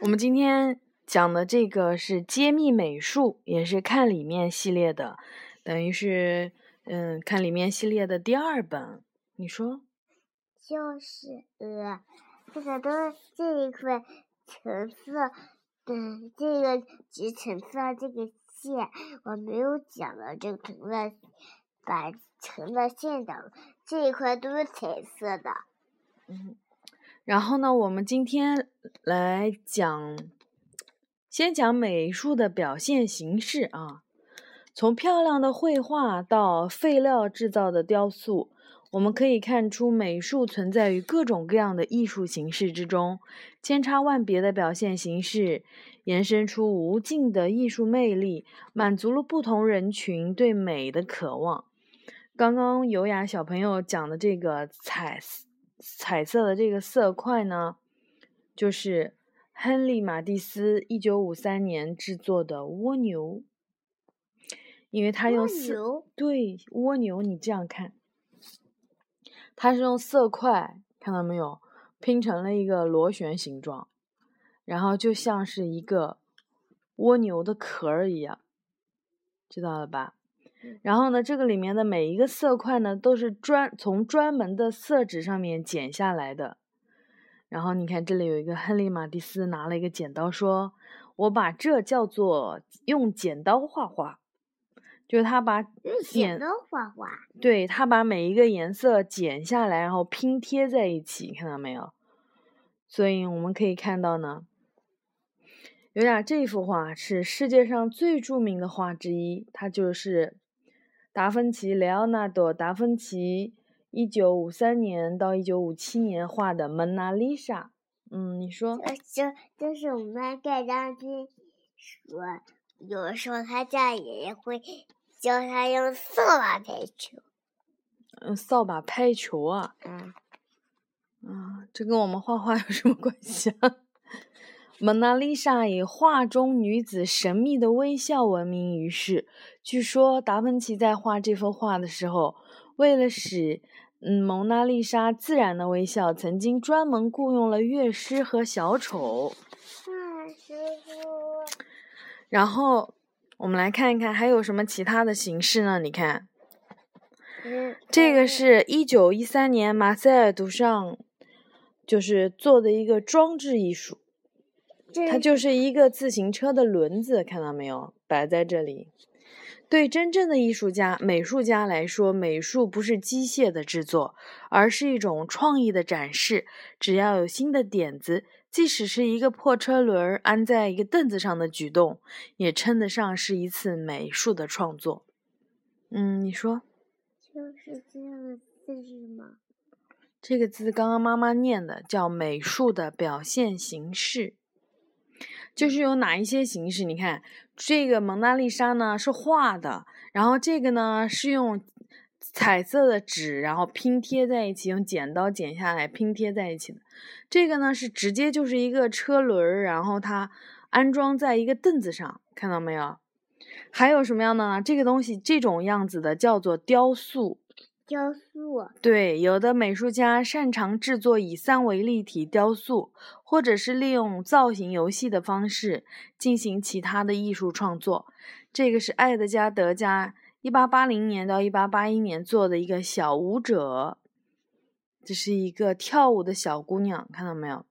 我们今天讲的这个是揭秘美术，也是看里面系列的，等于是嗯看里面系列的第二本。你说？就是呃，这个都这一块橙色的这个橘橙色这个线，我没有讲的，就成了把成了线的这一块都是彩色的。嗯。然后呢，我们今天来讲，先讲美术的表现形式啊。从漂亮的绘画到废料制造的雕塑，我们可以看出美术存在于各种各样的艺术形式之中，千差万别的表现形式延伸出无尽的艺术魅力，满足了不同人群对美的渴望。刚刚优雅小朋友讲的这个彩。彩色的这个色块呢，就是亨利·马蒂斯一九五三年制作的蜗牛，因为他用色？对蜗牛，你这样看，它是用色块看到没有？拼成了一个螺旋形状，然后就像是一个蜗牛的壳儿一样，知道了吧？然后呢，这个里面的每一个色块呢，都是专从专门的色纸上面剪下来的。然后你看，这里有一个亨利·马蒂斯拿了一个剪刀，说：“我把这叫做用剪刀画画。”就是他把用剪刀画画，对他把每一个颜色剪下来，然后拼贴在一起，看到没有？所以我们可以看到呢，有点这幅画是世界上最著名的画之一，它就是。达芬奇，莱奥纳多·达芬奇，一九五三年到一九五七年画的《蒙娜丽莎》。嗯，你说？就就是我们盖章君说，有的时候他家爷爷会教他用扫把拍球。嗯，扫把拍球啊？嗯。啊，这跟我们画画有什么关系啊？蒙娜丽莎以画中女子神秘的微笑闻名于世。据说达芬奇在画这幅画的时候，为了使嗯蒙娜丽莎自然的微笑，曾经专门雇佣了乐师和小丑。师傅。然后我们来看一看还有什么其他的形式呢？你看，这个是一九一三年马塞尔图上就是做的一个装置艺术。它就是一个自行车的轮子，看到没有？摆在这里。对真正的艺术家、美术家来说，美术不是机械的制作，而是一种创意的展示。只要有新的点子，即使是一个破车轮安在一个凳子上的举动，也称得上是一次美术的创作。嗯，你说？就是这样的字吗？这个字刚刚妈妈念的，叫美术的表现形式。就是有哪一些形式？你看，这个蒙娜丽莎呢是画的，然后这个呢是用彩色的纸，然后拼贴在一起，用剪刀剪下来拼贴在一起的。这个呢是直接就是一个车轮，然后它安装在一个凳子上，看到没有？还有什么样的呢？这个东西这种样子的叫做雕塑。雕塑对，有的美术家擅长制作以三维立体雕塑，或者是利用造型游戏的方式进行其他的艺术创作。这个是艾德加·德加一八八零年到一八八一年做的一个小舞者，这是一个跳舞的小姑娘，看到没有？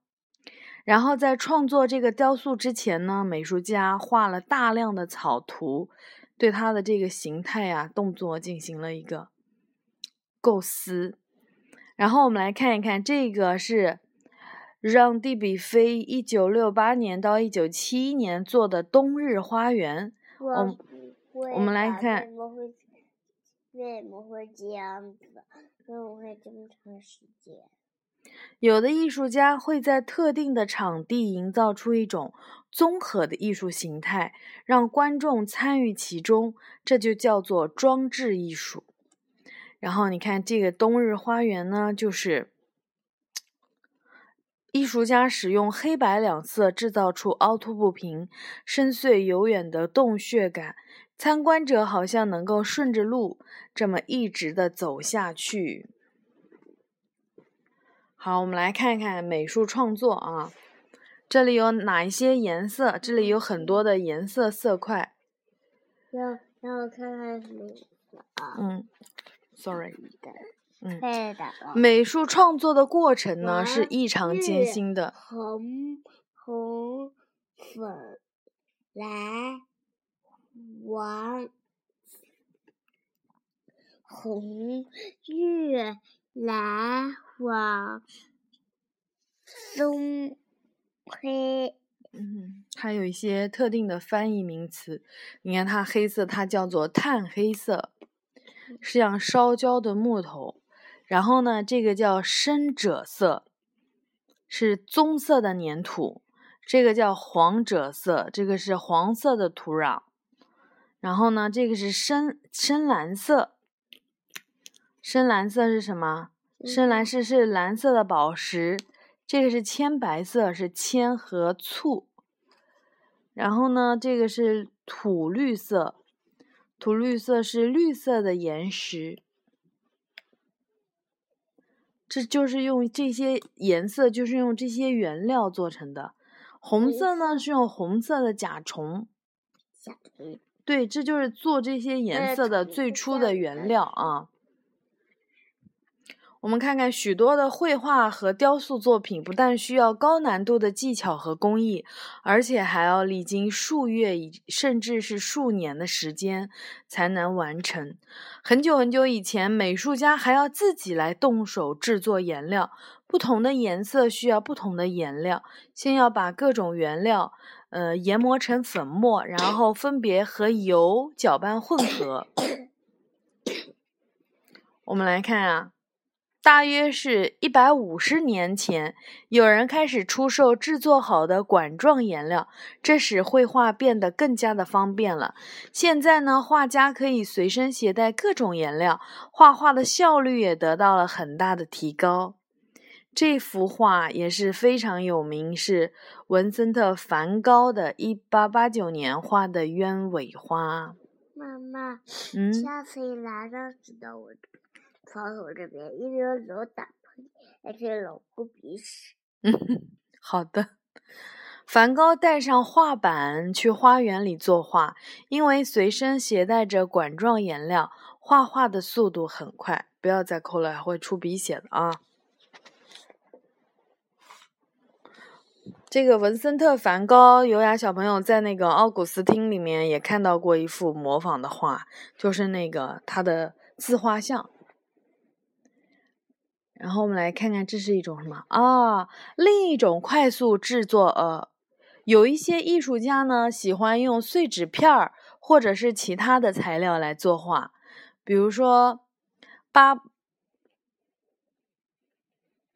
然后在创作这个雕塑之前呢，美术家画了大量的草图，对它的这个形态啊、动作进行了一个。构思，然后我们来看一看，这个是让蒂比菲一九六八年到一九七一年做的冬日花园。我我们来看，为什么会为什么会这样子？为什么会这么长时间？有的艺术家会在特定的场地营造出一种综合的艺术形态，让观众参与其中，这就叫做装置艺术。然后你看这个冬日花园呢，就是艺术家使用黑白两色制造出凹凸不平、深邃悠远的洞穴感，参观者好像能够顺着路这么一直的走下去。好，我们来看看美术创作啊，这里有哪一些颜色？这里有很多的颜色色块。让让我看看啊？嗯，sorry。嗯，对的。美术创作的过程呢是异常艰辛的。红、红、粉、蓝、黄、红、绿、蓝、黄、棕、黑。嗯，还有一些特定的翻译名词。你看它黑色，它叫做碳黑色，是像烧焦的木头。然后呢，这个叫深赭色，是棕色的粘土。这个叫黄赭色，这个是黄色的土壤。然后呢，这个是深深蓝色。深蓝色是什么？深蓝色是蓝色的宝石。这个是铅白色，是铅和醋。然后呢，这个是土绿色，土绿色是绿色的岩石。这就是用这些颜色，就是用这些原料做成的。红色呢是用红色的甲虫。甲虫。对，这就是做这些颜色的最初的原料啊。我们看看许多的绘画和雕塑作品，不但需要高难度的技巧和工艺，而且还要历经数月以甚至是数年的时间才能完成。很久很久以前，美术家还要自己来动手制作颜料，不同的颜色需要不同的颜料，先要把各种原料，呃，研磨成粉末，然后分别和油搅拌混合。我们来看啊。大约是一百五十年前，有人开始出售制作好的管状颜料，这使绘画变得更加的方便了。现在呢，画家可以随身携带各种颜料，画画的效率也得到了很大的提高。这幅画也是非常有名，是文森特·梵高的一八八九年画的鸢尾花。妈妈，嗯，下次你来了，知道我。床头这边，因为老打喷嚏，而且老哭鼻屎。嗯，好的。梵高带上画板去花园里作画，因为随身携带着管状颜料，画画的速度很快。不要再抠了，会出鼻血的啊！这个文森特·梵高，优雅小朋友在那个奥古斯汀里面也看到过一幅模仿的画，就是那个他的自画像。然后我们来看看，这是一种什么啊？另一种快速制作，呃，有一些艺术家呢喜欢用碎纸片儿或者是其他的材料来作画，比如说，巴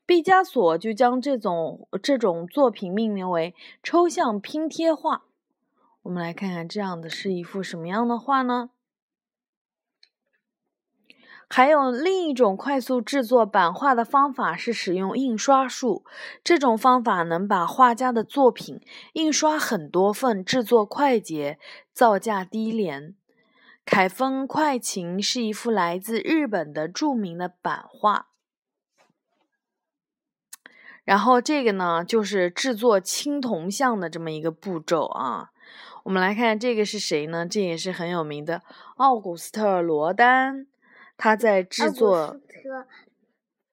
毕加索就将这种这种作品命名为抽象拼贴画。我们来看看，这样的是一幅什么样的画呢？还有另一种快速制作版画的方法是使用印刷术。这种方法能把画家的作品印刷很多份，制作快捷，造价低廉。凯风快琴是一幅来自日本的著名的版画。然后这个呢，就是制作青铜像的这么一个步骤啊。我们来看这个是谁呢？这也是很有名的奥古斯特·罗丹。他在制作，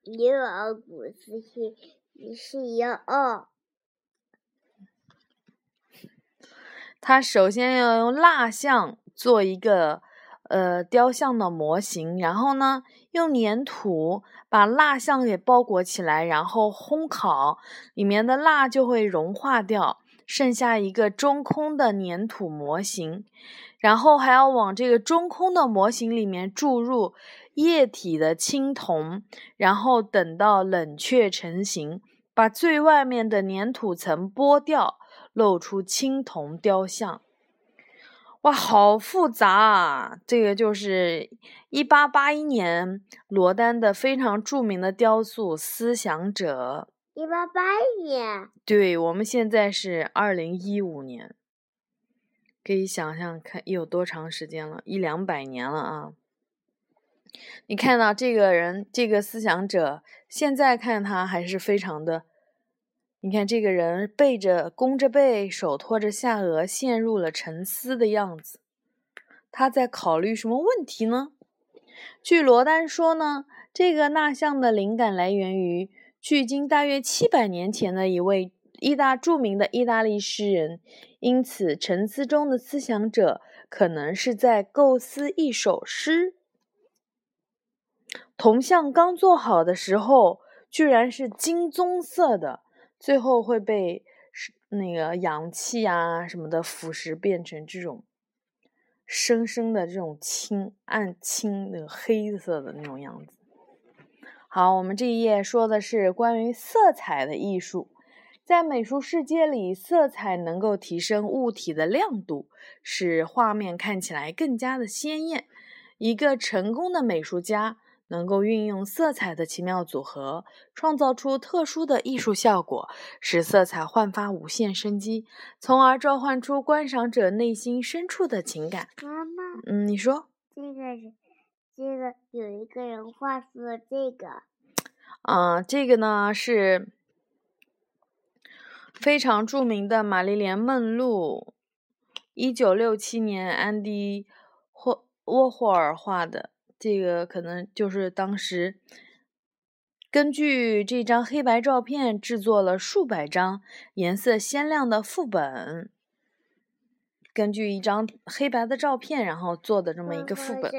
也有奥古斯是是一样哦。他首先要用蜡像做一个呃雕像的模型，然后呢用粘土把蜡像给包裹起来，然后烘烤，里面的蜡就会融化掉，剩下一个中空的粘土模型。然后还要往这个中空的模型里面注入液体的青铜，然后等到冷却成型，把最外面的粘土层剥掉，露出青铜雕像。哇，好复杂啊！这个就是一八八一年罗丹的非常著名的雕塑《思想者》。一八八一年。对，我们现在是二零一五年。可以想象看有多长时间了，一两百年了啊！你看到这个人，这个思想者，现在看他还是非常的你看这个人背着弓着背，手托着下颚，陷入了沉思的样子。他在考虑什么问题呢？据罗丹说呢，这个蜡像的灵感来源于距今大约七百年前的一位意大著名的意大利诗人，因此沉思中的思想者可能是在构思一首诗。铜像刚做好的时候，居然是金棕色的，最后会被那个氧气啊什么的腐蚀，变成这种深深的这种青暗青的黑色的那种样子。好，我们这一页说的是关于色彩的艺术，在美术世界里，色彩能够提升物体的亮度，使画面看起来更加的鲜艳。一个成功的美术家。能够运用色彩的奇妙组合，创造出特殊的艺术效果，使色彩焕发无限生机，从而召唤出观赏者内心深处的情感。妈妈，嗯，你说这个是这个有一个人画出了这个，啊，这个呢是非常著名的玛丽莲梦露，一九六七年安迪霍沃霍尔画的。这个可能就是当时根据这张黑白照片制作了数百张颜色鲜亮的副本，根据一张黑白的照片，然后做的这么一个副本。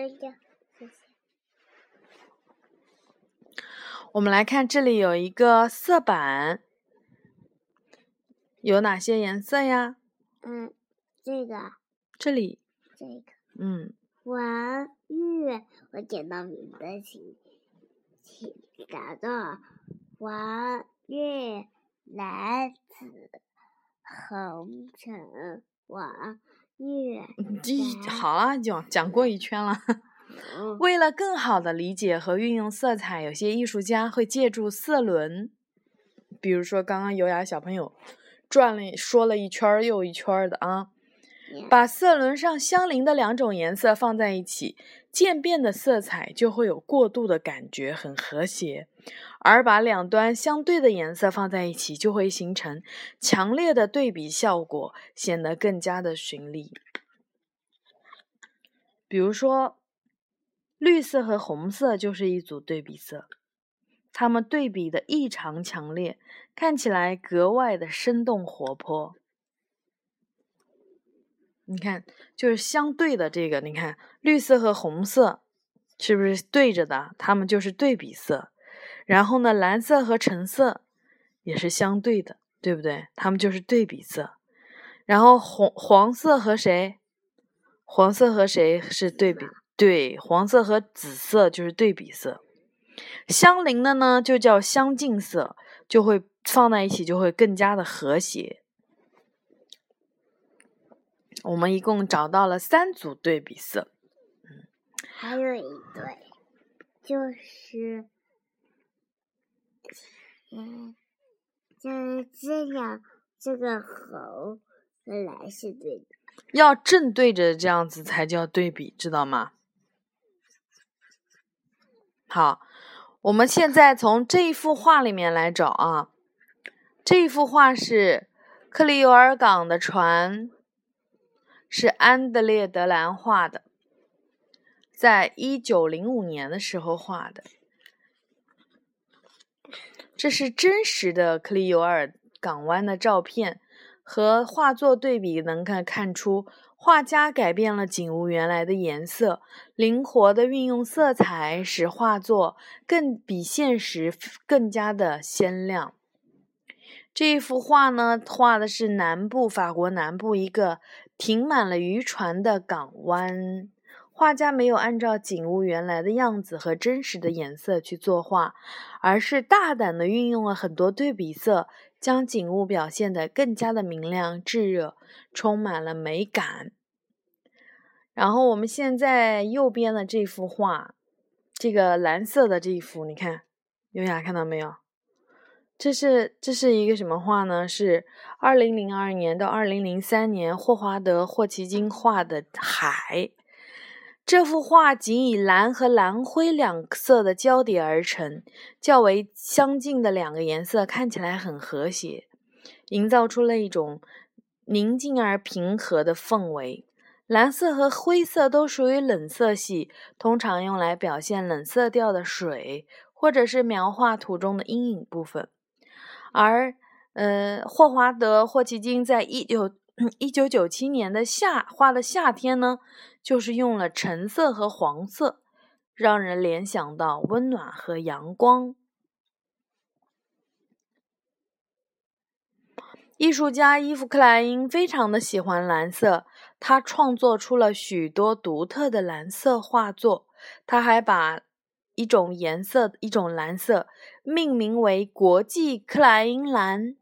我们来看，这里有一个色板，有哪些颜色呀？嗯，这个。这里。这个。嗯。黄、绿，我捡到你的，请请答到黄、绿、蓝、紫、红、橙、黄、绿。好了，讲讲过一圈了。为了更好的理解和运用色彩，有些艺术家会借助色轮，比如说刚刚优雅小朋友转了说了一圈又一圈的啊。把色轮上相邻的两种颜色放在一起，渐变的色彩就会有过渡的感觉，很和谐；而把两端相对的颜色放在一起，就会形成强烈的对比效果，显得更加的绚丽。比如说，绿色和红色就是一组对比色，它们对比的异常强烈，看起来格外的生动活泼。你看，就是相对的这个，你看绿色和红色是不是对着的？它们就是对比色。然后呢，蓝色和橙色也是相对的，对不对？它们就是对比色。然后红黄色和谁？黄色和谁是对比？对，黄色和紫色就是对比色。相邻的呢，就叫相近色，就会放在一起，就会更加的和谐。我们一共找到了三组对比色，嗯，还有一对，就是，嗯，就是这样，这个猴和蓝是对的，要正对着这样子才叫对比，知道吗？好，我们现在从这一幅画里面来找啊，这一幅画是克里尤尔港的船。是安德烈·德兰画的，在一九零五年的时候画的。这是真实的克里尤尔港湾的照片，和画作对比，能看看出画家改变了景物原来的颜色，灵活的运用色彩，使画作更比现实更加的鲜亮。这一幅画呢，画的是南部法国南部一个。停满了渔船的港湾，画家没有按照景物原来的样子和真实的颜色去作画，而是大胆地运用了很多对比色，将景物表现得更加的明亮、炙热，充满了美感。然后我们现在右边的这幅画，这个蓝色的这一幅，你看，优雅看到没有？这是这是一个什么画呢？是二零零二年到二零零三年霍华德·霍奇金画的海。这幅画仅以蓝和蓝灰两色的交叠而成，较为相近的两个颜色看起来很和谐。营造出了一种宁静而平和的氛围。蓝色和灰色都属于冷色系，通常用来表现冷色调的水，或者是描画图中的阴影部分。而，呃，霍华德·霍奇金在一九一九九七年的夏画的夏天呢，就是用了橙色和黄色，让人联想到温暖和阳光。艺术家伊夫·克莱因非常的喜欢蓝色，他创作出了许多独特的蓝色画作。他还把一种颜色、一种蓝色命名为“国际克莱因蓝”。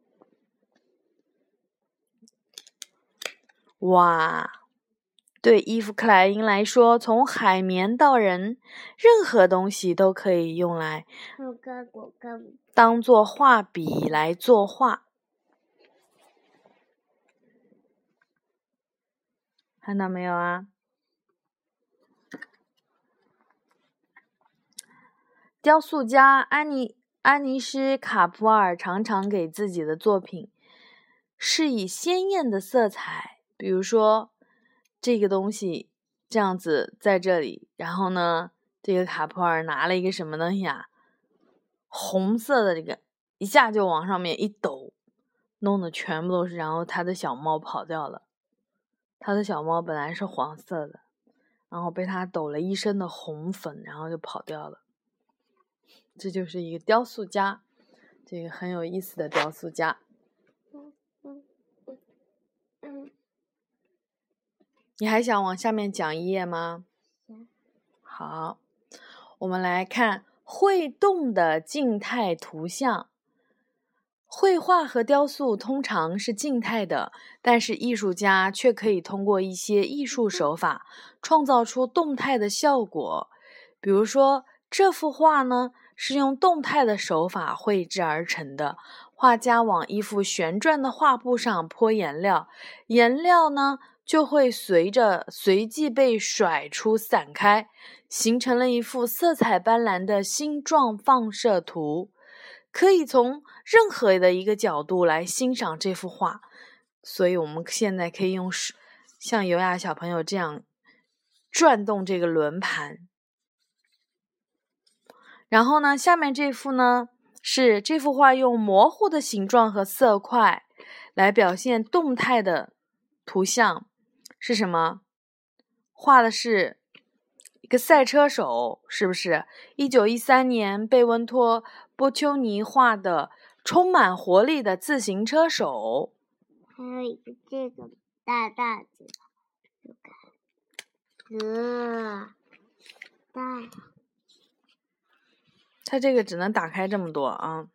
哇，对伊夫·克莱因来说，从海绵到人，任何东西都可以用来当做画笔来作画。看到没有啊？雕塑家安妮安妮斯卡普尔常常给自己的作品是以鲜艳的色彩，比如说这个东西这样子在这里，然后呢，这个卡普尔拿了一个什么东西啊？红色的这个，一下就往上面一抖，弄得全部都是，然后他的小猫跑掉了。他的小猫本来是黄色的，然后被他抖了一身的红粉，然后就跑掉了。这就是一个雕塑家，这个很有意思的雕塑家。你还想往下面讲一页吗？好，我们来看会动的静态图像。绘画和雕塑通常是静态的，但是艺术家却可以通过一些艺术手法创造出动态的效果。比如说，这幅画呢是用动态的手法绘制而成的。画家往一幅旋转的画布上泼颜料，颜料呢就会随着随即被甩出、散开，形成了一幅色彩斑斓的星状放射图。可以从任何的一个角度来欣赏这幅画，所以我们现在可以用像尤雅小朋友这样转动这个轮盘。然后呢，下面这幅呢是这幅画用模糊的形状和色块来表现动态的图像，是什么？画的是一个赛车手，是不是？一九一三年，贝温托。波丘尼画的充满活力的自行车手，还有一个这个大大的，呃，大，它这个只能打开这么多啊。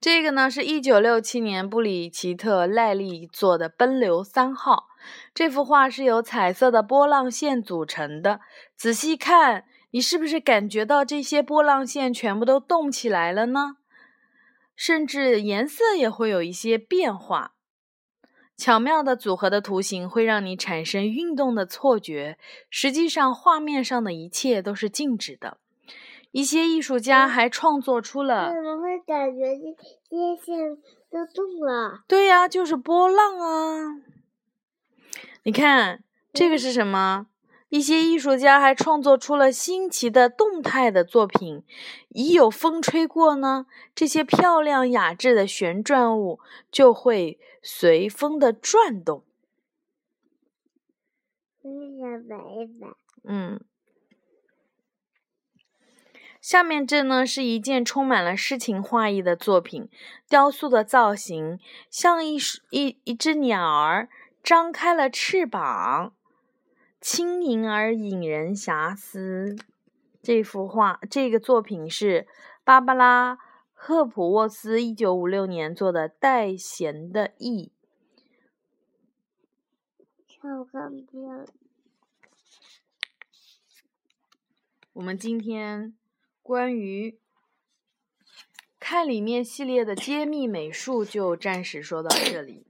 这个呢是一九六七年布里奇特赖利做的《奔流三号》，这幅画是由彩色的波浪线组成的，仔细看。你是不是感觉到这些波浪线全部都动起来了呢？甚至颜色也会有一些变化。巧妙的组合的图形会让你产生运动的错觉，实际上画面上的一切都是静止的。一些艺术家还创作出了……怎么会感觉这这些线都动了？对呀，就是波浪啊！你看这个是什么？一些艺术家还创作出了新奇的动态的作品。一有风吹过呢，这些漂亮雅致的旋转物就会随风的转动。嗯，下面这呢是一件充满了诗情画意的作品。雕塑的造型像一一一只鸟儿张开了翅膀。轻盈而引人遐思。这幅画，这个作品是芭芭拉·赫普沃斯一九五六年做的《带弦的翼》。看看片。我们今天关于看里面系列的揭秘美术就暂时说到这里。